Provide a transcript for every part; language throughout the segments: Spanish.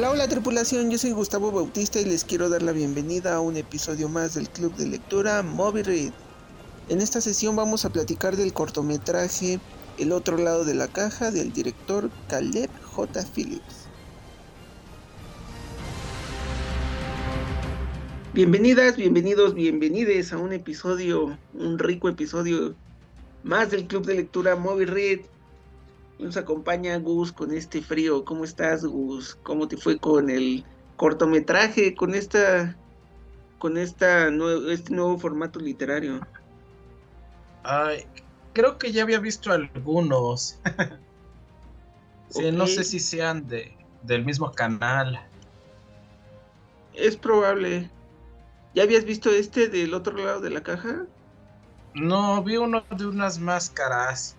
Hola, hola tripulación, yo soy Gustavo Bautista y les quiero dar la bienvenida a un episodio más del Club de Lectura Moby Read. En esta sesión vamos a platicar del cortometraje El otro lado de la caja del director Caleb J. Phillips. Bienvenidas, bienvenidos, bienvenides a un episodio, un rico episodio más del Club de Lectura Moby Read. Nos acompaña Gus con este frío. ¿Cómo estás, Gus? ¿Cómo te fue con el cortometraje, con esta, con esta este nuevo formato literario? Ay, creo que ya había visto algunos. sí, no sé si sean de, del mismo canal. Es probable. ¿Ya habías visto este del otro lado de la caja? No, vi uno de unas máscaras.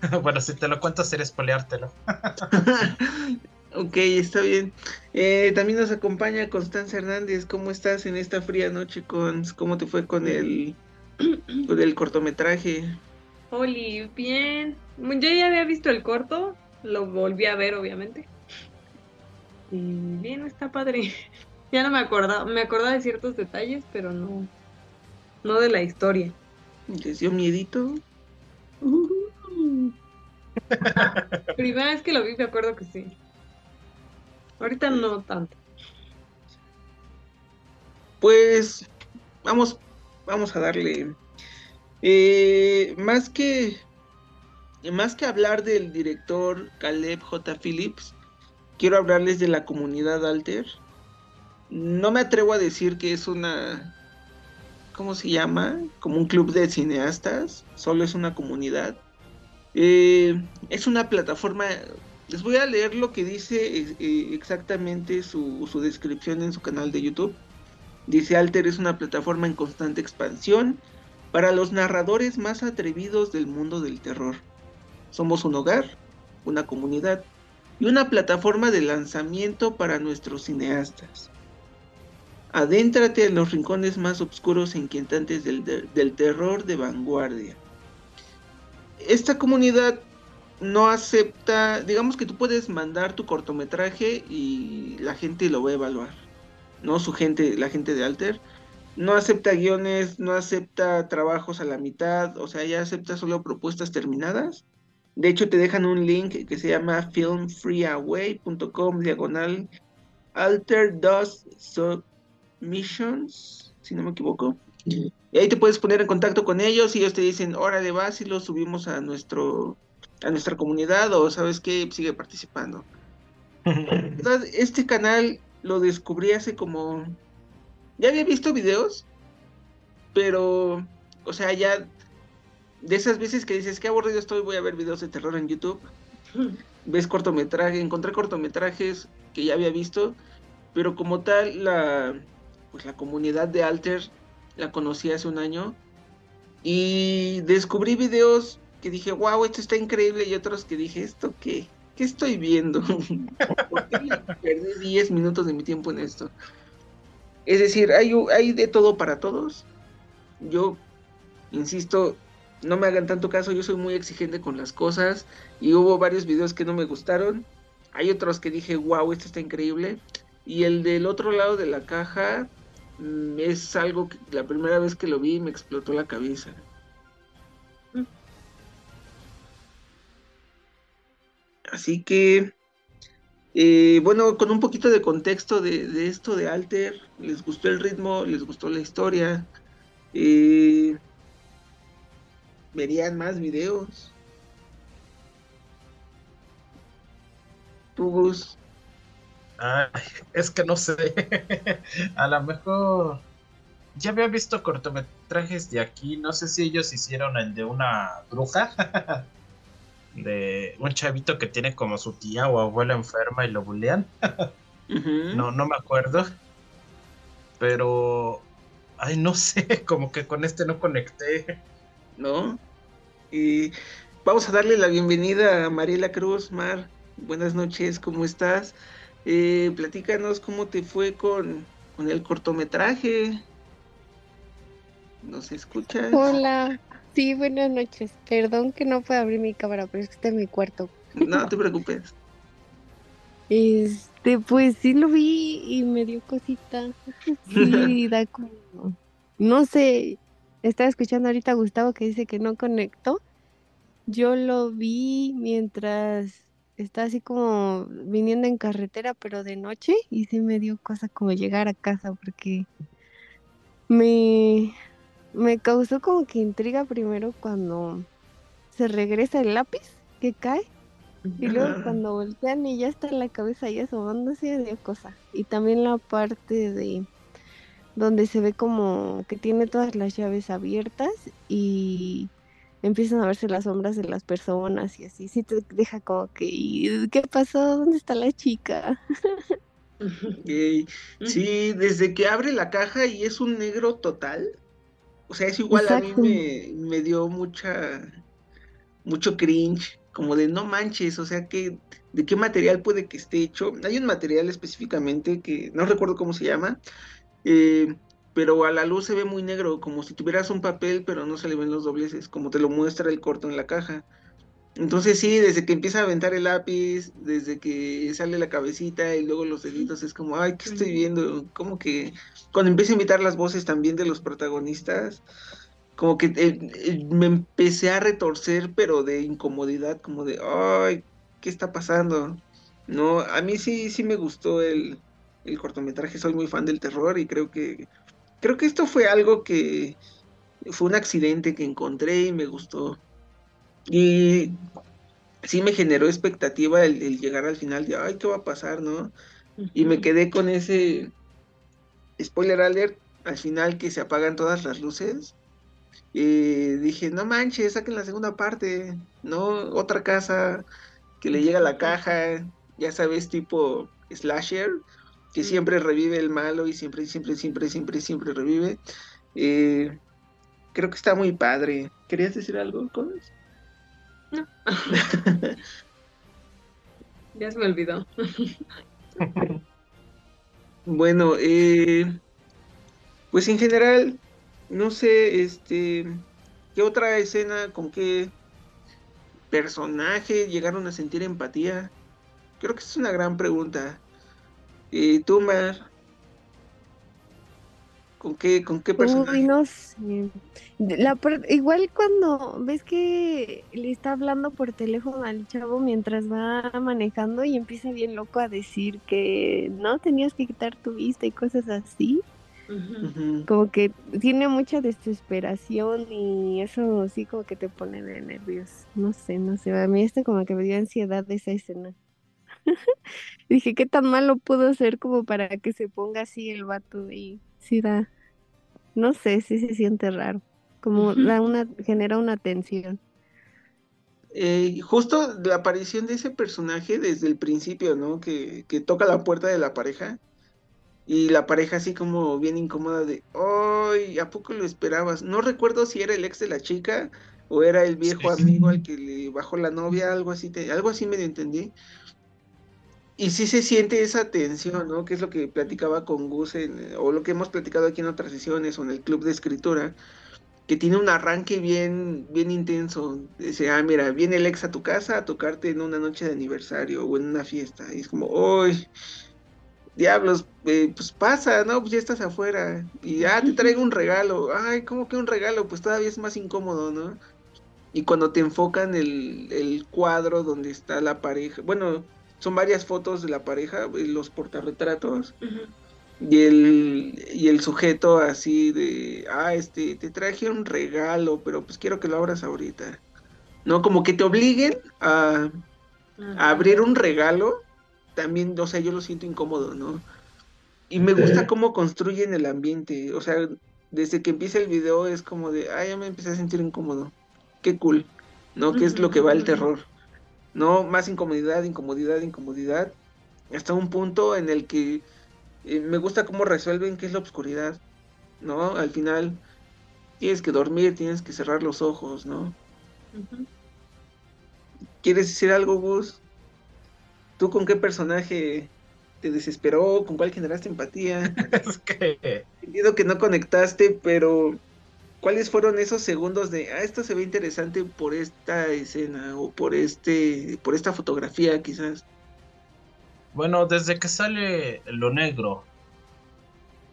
bueno, si te lo cuento, sería espoleártelo. ok, está bien. Eh, también nos acompaña Constanza Hernández. ¿Cómo estás en esta fría noche? Con, ¿Cómo te fue con el, con el cortometraje? Oli, bien. Yo ya había visto el corto, lo volví a ver, obviamente. Y bien, está padre. Ya no me acordaba, me acordaba de ciertos detalles, pero no, no de la historia. ¿Les dio miedito? Primera vez que lo vi me acuerdo que sí. Ahorita no tanto. Pues vamos, vamos a darle. Eh, más que más que hablar del director Caleb J. Phillips, quiero hablarles de la comunidad Alter. No me atrevo a decir que es una, ¿cómo se llama? Como un club de cineastas, solo es una comunidad. Eh, es una plataforma, les voy a leer lo que dice eh, exactamente su, descripción en su canal de YouTube. Dice Alter es una plataforma en constante expansión para los narradores más atrevidos del mundo del terror. Somos un hogar, una comunidad y una plataforma de lanzamiento para nuestros cineastas. Adéntrate en los rincones más oscuros e inquietantes del terror de vanguardia esta comunidad no acepta, digamos que tú puedes mandar tu cortometraje y la gente lo va a evaluar, ¿no? Su gente, la gente de Alter, no acepta guiones, no acepta trabajos a la mitad, o sea, ya acepta solo propuestas terminadas. De hecho, te dejan un link que se llama filmfreeaway.com diagonal alter dos submissions, si no me equivoco. Y ahí te puedes poner en contacto con ellos y ellos te dicen, órale, vas y lo subimos a nuestro a nuestra comunidad o sabes qué, sigue participando. este canal lo descubrí hace como... Ya había visto videos, pero, o sea, ya de esas veces que dices, qué aburrido estoy, voy a ver videos de terror en YouTube. Ves cortometraje, encontré cortometrajes que ya había visto, pero como tal, la, pues la comunidad de Alter la conocí hace un año y descubrí videos que dije, wow, esto está increíble y otros que dije, ¿esto qué? ¿Qué estoy viendo? ¿Por qué perdí 10 minutos de mi tiempo en esto? Es decir, hay, hay de todo para todos. Yo, insisto, no me hagan tanto caso, yo soy muy exigente con las cosas y hubo varios videos que no me gustaron. Hay otros que dije, wow, esto está increíble. Y el del otro lado de la caja, es algo que la primera vez que lo vi me explotó la cabeza. Así que, eh, bueno, con un poquito de contexto de, esto de Alter, les gustó el ritmo, les gustó la historia, eh, verían más videos. ¿Tú, es que no sé. A lo mejor ya había visto cortometrajes de aquí. No sé si ellos hicieron el de una bruja. de un chavito que tiene como su tía o abuela enferma y lo bulean. No, no me acuerdo. Pero. Ay, no sé, como que con este no conecté. ¿No? Y vamos a darle la bienvenida a Mariela Cruz. Mar, buenas noches, ¿cómo estás? Eh, platícanos cómo te fue con, el cortometraje. ¿Nos escuchas? Hola, sí, buenas noches. Perdón que no pueda abrir mi cámara, pero es que está en mi cuarto. No te preocupes. Este, pues sí lo vi y me dio cosita. Sí, da como, no sé, estaba escuchando ahorita a Gustavo que dice que no conectó. Yo lo vi mientras estaba así como viniendo en carretera, pero de noche, y sí me dio cosa como llegar a casa porque me, me causó como que intriga primero cuando se regresa el lápiz que cae. Y luego cuando voltean y ya está la cabeza ahí asomándose, dio cosa. Y también la parte de donde se ve como que tiene todas las llaves abiertas y empiezan a verse las sombras de las personas y así. Sí te deja como que, ¿qué pasó? ¿Dónde está la chica? Sí, desde que abre la caja y es un negro total. O sea, es igual a mí me, me dio mucha mucho cringe, como de no manches, o sea, que de qué material puede que esté hecho. Hay un material específicamente que no recuerdo cómo se llama, eh, pero a la luz se ve muy negro, como si tuvieras un papel, pero no se le ven los dobleces, como te lo muestra el corto en la caja. Entonces sí, desde que empieza a aventar el lápiz, desde que sale la cabecita y luego los deditos, es como, ay, ¿qué estoy viendo? Como que cuando empieza a imitar las voces también de los protagonistas, como que eh, eh, me empecé a retorcer, pero de incomodidad, como de, ay, ¿qué está pasando? No, a mí sí, sí me gustó el, el cortometraje, soy muy fan del terror y creo que, creo que esto fue algo que fue un accidente que encontré y me gustó. Y sí me generó expectativa el, el llegar al final de, ay, ¿qué va a pasar, no? Y me quedé con ese, spoiler alert, al final que se apagan todas las luces y dije, no manches, saquen la segunda parte, ¿no? Otra casa que le llega a la caja, ya sabes, tipo slasher, que siempre revive el malo y siempre, siempre, siempre, siempre, siempre revive. Eh, creo que está muy padre. ¿Querías decir algo, con No. ya se me olvidó. bueno, eh, pues en general, no sé, este, ¿qué otra escena, con qué personaje llegaron a sentir empatía? Creo que es una gran pregunta. ¿Y tú, Mar? ¿Con qué, con qué personaje? no sé. La, igual cuando ves que le está hablando por teléfono al chavo mientras va manejando y empieza bien loco a decir que no tenías que quitar tu vista y cosas así. Como que tiene mucha desesperación y eso sí como que te pone de nervios. No sé, no sé. A mí este como que me dio ansiedad de esa escena. Dije, ¿qué tan malo pudo ser como para que se ponga así el vato y sí da, no sé, sí se siente raro. Como da una, genera una tensión. Eh, justo la aparición de ese personaje desde el principio, ¿no? Que, que toca la puerta de la pareja y la pareja así como bien incómoda de, ¡ay! ¿A poco lo esperabas? No recuerdo si era el ex de la chica o era el viejo amigo al que le bajó la novia, algo así, te, algo así medio entendí. Y sí se siente esa tensión, ¿no? Que es lo que platicaba con Gus o lo que hemos platicado aquí en otras sesiones o en el club de escritura, que tiene un arranque bien, bien intenso. Dice, ah, mira, viene el ex a tu casa a tocarte en una noche de aniversario o en una fiesta. Y es como, ¡ay! diablos, eh, pues pasa, ¿no? Pues ya estás afuera y ya te traigo un regalo. Ay, ¿cómo que un regalo? Pues todavía es más incómodo, ¿no? Y cuando te enfocan el, el cuadro donde está la pareja, bueno, son varias fotos de la pareja, los portarretratos, y, el, y el sujeto así de, ah, este, te traje un regalo, pero pues quiero que lo abras ahorita. ¿No? Como que te obliguen a, a abrir un regalo también, o sea, yo lo siento incómodo, ¿no? Y me gusta cómo construyen el ambiente, o sea, desde que empieza el video es como de, ay, ya me empecé a sentir incómodo, qué cool, ¿no? ¿Qué es lo que va el terror? ¿No? Más incomodidad, incomodidad, incomodidad, hasta un punto en el que eh, me gusta cómo resuelven qué es la oscuridad, ¿no? Al final tienes que dormir, tienes que cerrar los ojos, ¿no? ¿Quieres decir algo, Gus? ¿Tú con qué personaje te desesperó? ¿Con cuál generaste empatía? es que... Entiendo que no conectaste, pero ¿cuáles fueron esos segundos de, ah, esto se ve interesante por esta escena o por este, por esta fotografía quizás? Bueno, desde que sale lo negro.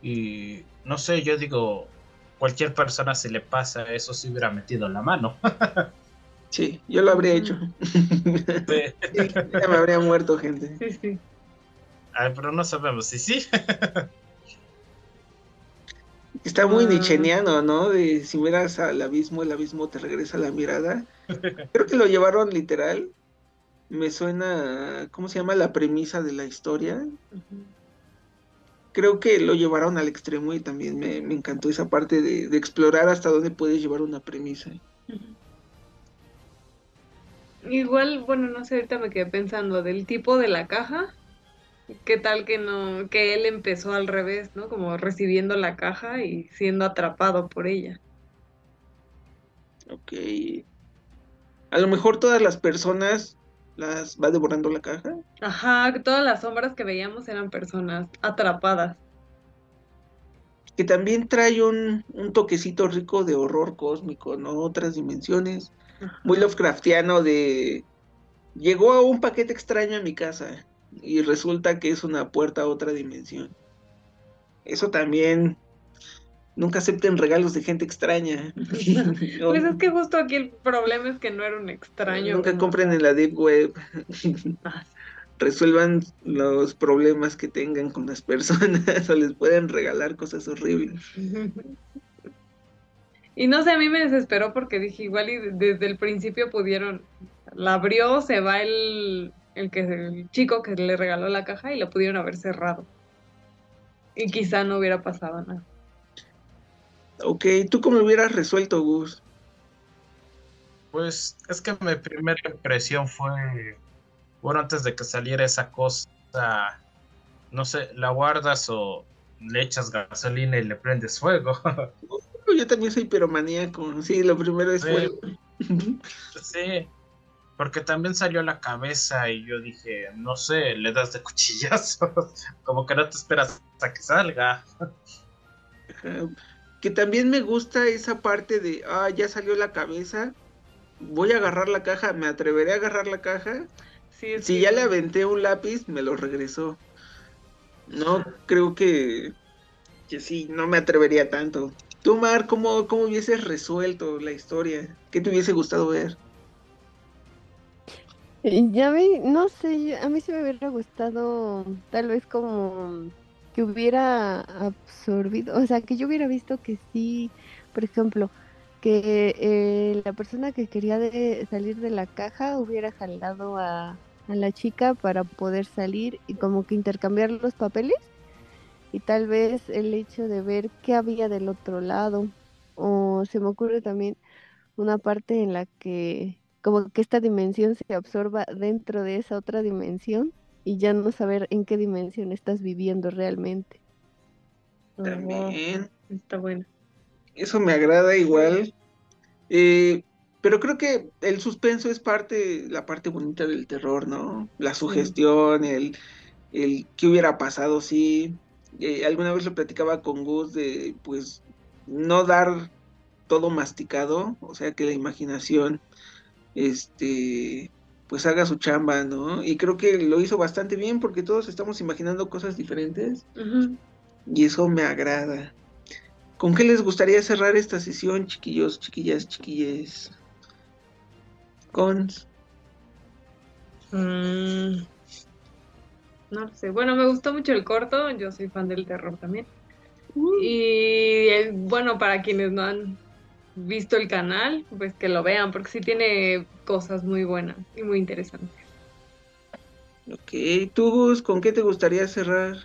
Y no sé, yo digo, cualquier persona se le pasa eso si hubiera metido la mano. Sí, yo lo habría hecho. ya me habría muerto gente. Sí, sí. Ay, pero no sabemos si sí. Está muy Ah. nicheniano, ¿no? De si miras al abismo, el abismo te regresa la mirada. Creo que lo llevaron literal. Me suena, ¿cómo se llama? La premisa de la historia. Creo que lo llevaron al extremo y también me, me encantó esa parte de, de explorar hasta dónde puedes llevar una premisa. Igual, bueno, no sé, ahorita me quedé pensando del tipo de la caja. ¿Qué tal que no, que él empezó al revés, ¿no? Como recibiendo la caja y siendo atrapado por ella. Ok. A lo mejor todas las personas las va devorando la caja. Ajá, todas las sombras que veíamos eran personas atrapadas. Que también trae un, un toquecito rico de horror cósmico, ¿no? Otras dimensiones. Muy Lovecraftiano de... Llegó un paquete extraño a mi casa y resulta que es una puerta a otra dimensión. Eso también... Nunca acepten regalos de gente extraña. Pues es que justo aquí el problema es que no era un extraño. Nunca como compren en la Deep Web. Ah, Resuelvan los problemas que tengan con las personas o les pueden regalar cosas horribles. Y no sé, a mí me desesperó porque dije, igual y desde el principio pudieron, la abrió, se va el, el, que, el chico que le regaló la caja y la pudieron haber cerrado. Y quizá no hubiera pasado nada. Ok, ¿tú cómo lo hubieras resuelto, Gus? Pues es que mi primera impresión fue, bueno, antes de que saliera esa cosa, no sé, la guardas o le echas gasolina y le prendes fuego. Yo también soy piromaníaco. Sí, lo primero es Sí. fuego. sí, porque también salió la cabeza y yo dije, no sé, le das de cuchillazos, como que no te esperas hasta que salga. Ajá. Que también me gusta esa parte de, ah, ya salió la cabeza, voy a agarrar la caja, me atreveré a agarrar la caja. Sí, es Si que- ya le aventé un lápiz, me lo regresó. No creo que, que sí, no me atrevería tanto. Tú, Mar, ¿cómo, ¿cómo hubieses resuelto la historia? ¿Qué te hubiese gustado ver? Ya ve, no sé, a mí se me hubiera gustado tal vez como que hubiera absorbido, o sea, que yo hubiera visto que sí, por ejemplo, que eh, la persona que quería de- salir de la caja hubiera jalado a, a la chica para poder salir y como que intercambiar los papeles y tal vez el hecho de ver qué había del otro lado. O se me ocurre también una parte en la que como que esta dimensión se absorba dentro de esa otra dimensión y ya no saber en qué dimensión estás viviendo realmente. Oh, También. Está bueno. Eso me agrada igual. Eh, pero creo que el suspenso es parte, la parte bonita del terror, ¿no? La sugestión, el, el qué hubiera pasado si. eh, alguna vez lo platicaba con Gus de, pues, no dar todo masticado, o sea, que la imaginación, este, pues haga su chamba, ¿no? Y creo que lo hizo bastante bien porque todos estamos imaginando cosas diferentes y eso me agrada. ¿Con qué les gustaría cerrar esta sesión, chiquillos, chiquillas, chiquilles? Con... Mm, no lo sé. Bueno, me gustó mucho el corto. Yo soy fan del terror también. Y eh, bueno, para quienes no han visto el canal, pues que lo vean, porque sí tiene cosas muy buenas y muy interesantes. Ok, tú, Gus, ¿con qué te gustaría cerrar?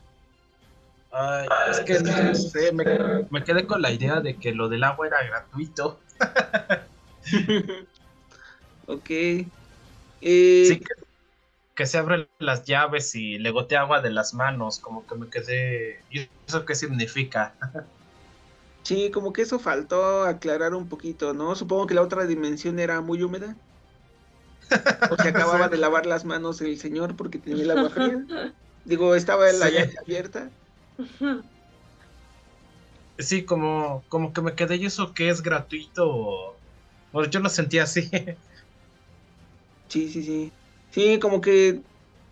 Ay, es que no sé, me, me quedé con la idea de que lo del agua era gratuito. ok. Eh, Sí, que, que se abren las llaves y le gotea agua de las manos, como que me quedé... ¿Y eso qué significa? sí, como que eso faltó aclarar un poquito, ¿no? Supongo que la otra dimensión era muy húmeda. O se acababa de lavar las manos el señor porque tenía el agua fría. Digo, estaba la Sí. llave abierta. Sí, como, como que me quedé, ¿y eso que es gratuito? Bueno, yo lo sentía así. Sí, sí, sí. Sí, como que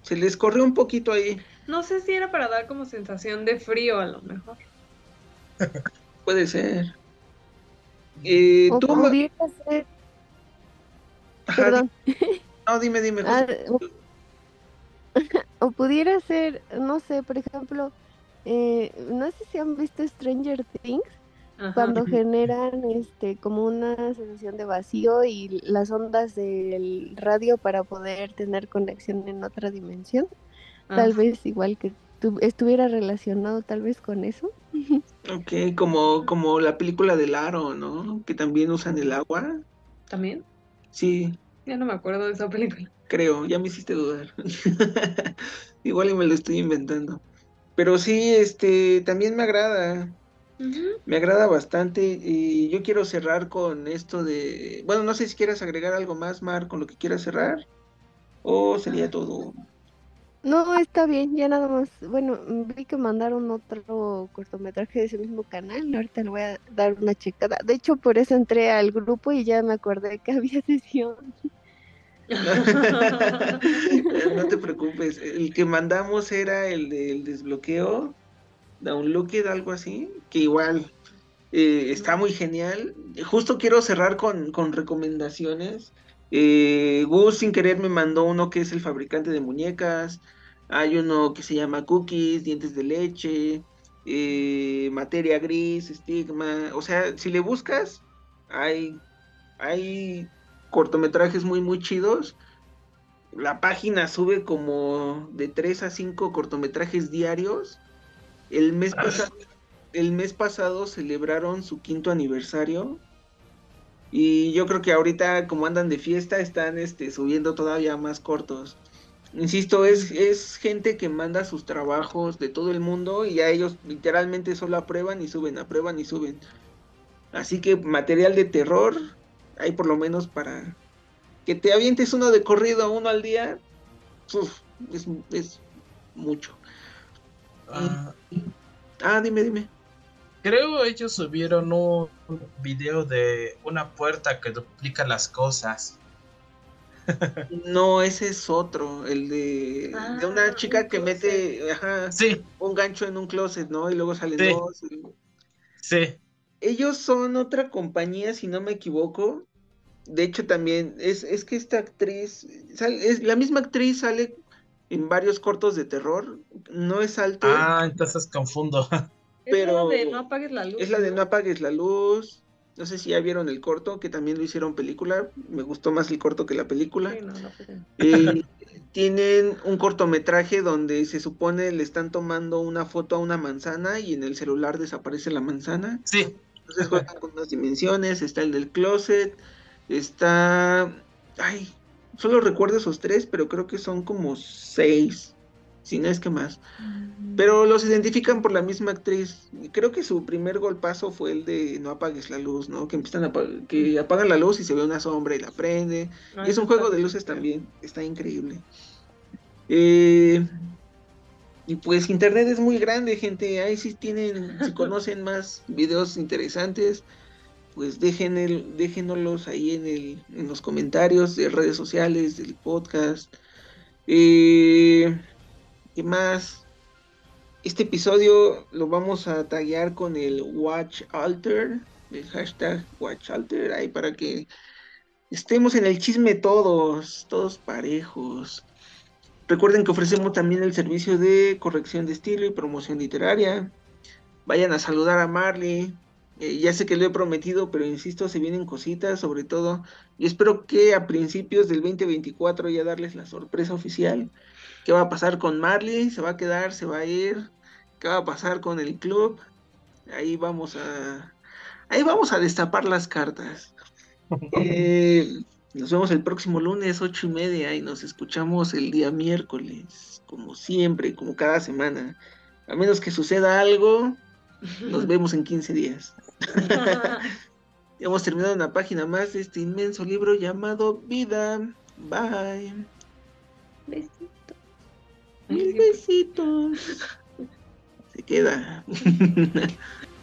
Se les corrió un poquito ahí. No sé si era para dar como sensación de frío a lo mejor. Puede ser. Eh, O tú, pudiera ser, Ajá, perdón, di- no, dime, dime. ah, o, o pudiera ser, no sé, por ejemplo, eh, no sé si han visto Stranger Things, Ajá. cuando generan este como una sensación de vacío y las ondas del radio para poder tener conexión en otra dimensión, tal vez igual que tu- estuviera relacionado tal vez con eso. Ok, como, como la película del aro, ¿no? Que también usan el agua. ¿También? Sí, Ya no me acuerdo de esa película. creo, ya me hiciste dudar. Igual y me lo estoy inventando. Pero sí, este, también me agrada. Me agrada bastante y yo quiero cerrar con esto de, bueno, no sé si quieras agregar algo más, Mar, con lo que quieras cerrar, o sería todo. No, está bien, ya nada más. Bueno, vi que mandaron otro cortometraje de ese mismo canal. Ahorita le voy a dar una checada. De hecho, por eso entré al grupo y ya me acordé que había sesión. No te preocupes, el que mandamos era el del desbloqueo, Downlooked, algo así, que igual eh, está muy genial. Justo quiero cerrar con, con recomendaciones. Eh, Gus sin querer me mandó uno que es el fabricante de muñecas. Hay uno que se llama Cookies, Dientes de Leche, eh, Materia Gris, Estigma. O sea, si le buscas, hay, hay cortometrajes muy, muy chidos. La página sube como de 3 a 5 cortometrajes diarios. El mes, Ah. pasado, el mes pasado celebraron su quinto aniversario. Y yo creo que ahorita, como andan de fiesta, están este, subiendo todavía más cortos. Insisto, es, es gente que manda sus trabajos de todo el mundo y a ellos literalmente solo aprueban y suben, aprueban y suben. Así que material de terror hay por lo menos para que te avientes uno de corrido, uno al día. uf, es, es mucho. Ah, Ah, dime, dime. Creo ellos subieron un video de una puerta que duplica las cosas. No, ese es otro, el de, de Ah, una chica un que mete ajá, Sí, un gancho en un closet, ¿no? Y luego salen Sí. dos. y- sí. Ellos son otra compañía, si no me equivoco. De hecho, también es, es que esta actriz, sal- es, la misma actriz sale en varios cortos de terror. No es alto, Ah, entonces confundo. Es la de no apagues la luz. es la de No apagues la luz. No sé si ya vieron el corto, que también lo hicieron película. Me gustó más el corto que la película. Sí, no. Eh, tienen un cortometraje donde se supone le están tomando una foto a una manzana y en el celular desaparece la manzana. Sí, Entonces juegan con unas dimensiones, está el del closet, está... Ay, solo recuerdo esos tres, pero creo que son como seis, si no es que más. Pero los identifican por la misma actriz. Creo que su primer golpazo fue el de no apagues la luz, ¿no? Que empiezan a que apagan la luz y se ve una sombra y la prende. Ah, Y es un juego de luces también, está increíble. Eh, y pues internet es muy grande, gente. Ahí sí tienen, si conocen más videos interesantes, pues dejen el, déjenoslos ahí en el, en los comentarios de redes sociales, del podcast. Eh, ¿Qué más? Este episodio lo vamos a taggear con el Watch Alter, el hashtag Watch Alter, ahí para que estemos en el chisme todos, todos parejos. Recuerden que ofrecemos también el servicio de corrección de estilo y promoción literaria. Vayan a saludar a Marley. Eh, ya sé que lo he prometido, pero insisto, se vienen cositas, sobre todo. Y espero que a principios del 2024 ya darles la sorpresa oficial. ¿Qué va a pasar con Marley? ¿Se va a quedar? ¿Se va a ir? ¿Qué va a pasar con el club? Ahí vamos a... Ahí vamos a destapar las cartas. Eh, nos vemos el próximo lunes, ocho y media, y nos escuchamos el día miércoles, como siempre, como cada semana. A menos que suceda algo, nos vemos en 15 días. Hemos terminado una página más de este inmenso libro llamado Vida. Bye. Besito. Mil besitos. Se queda.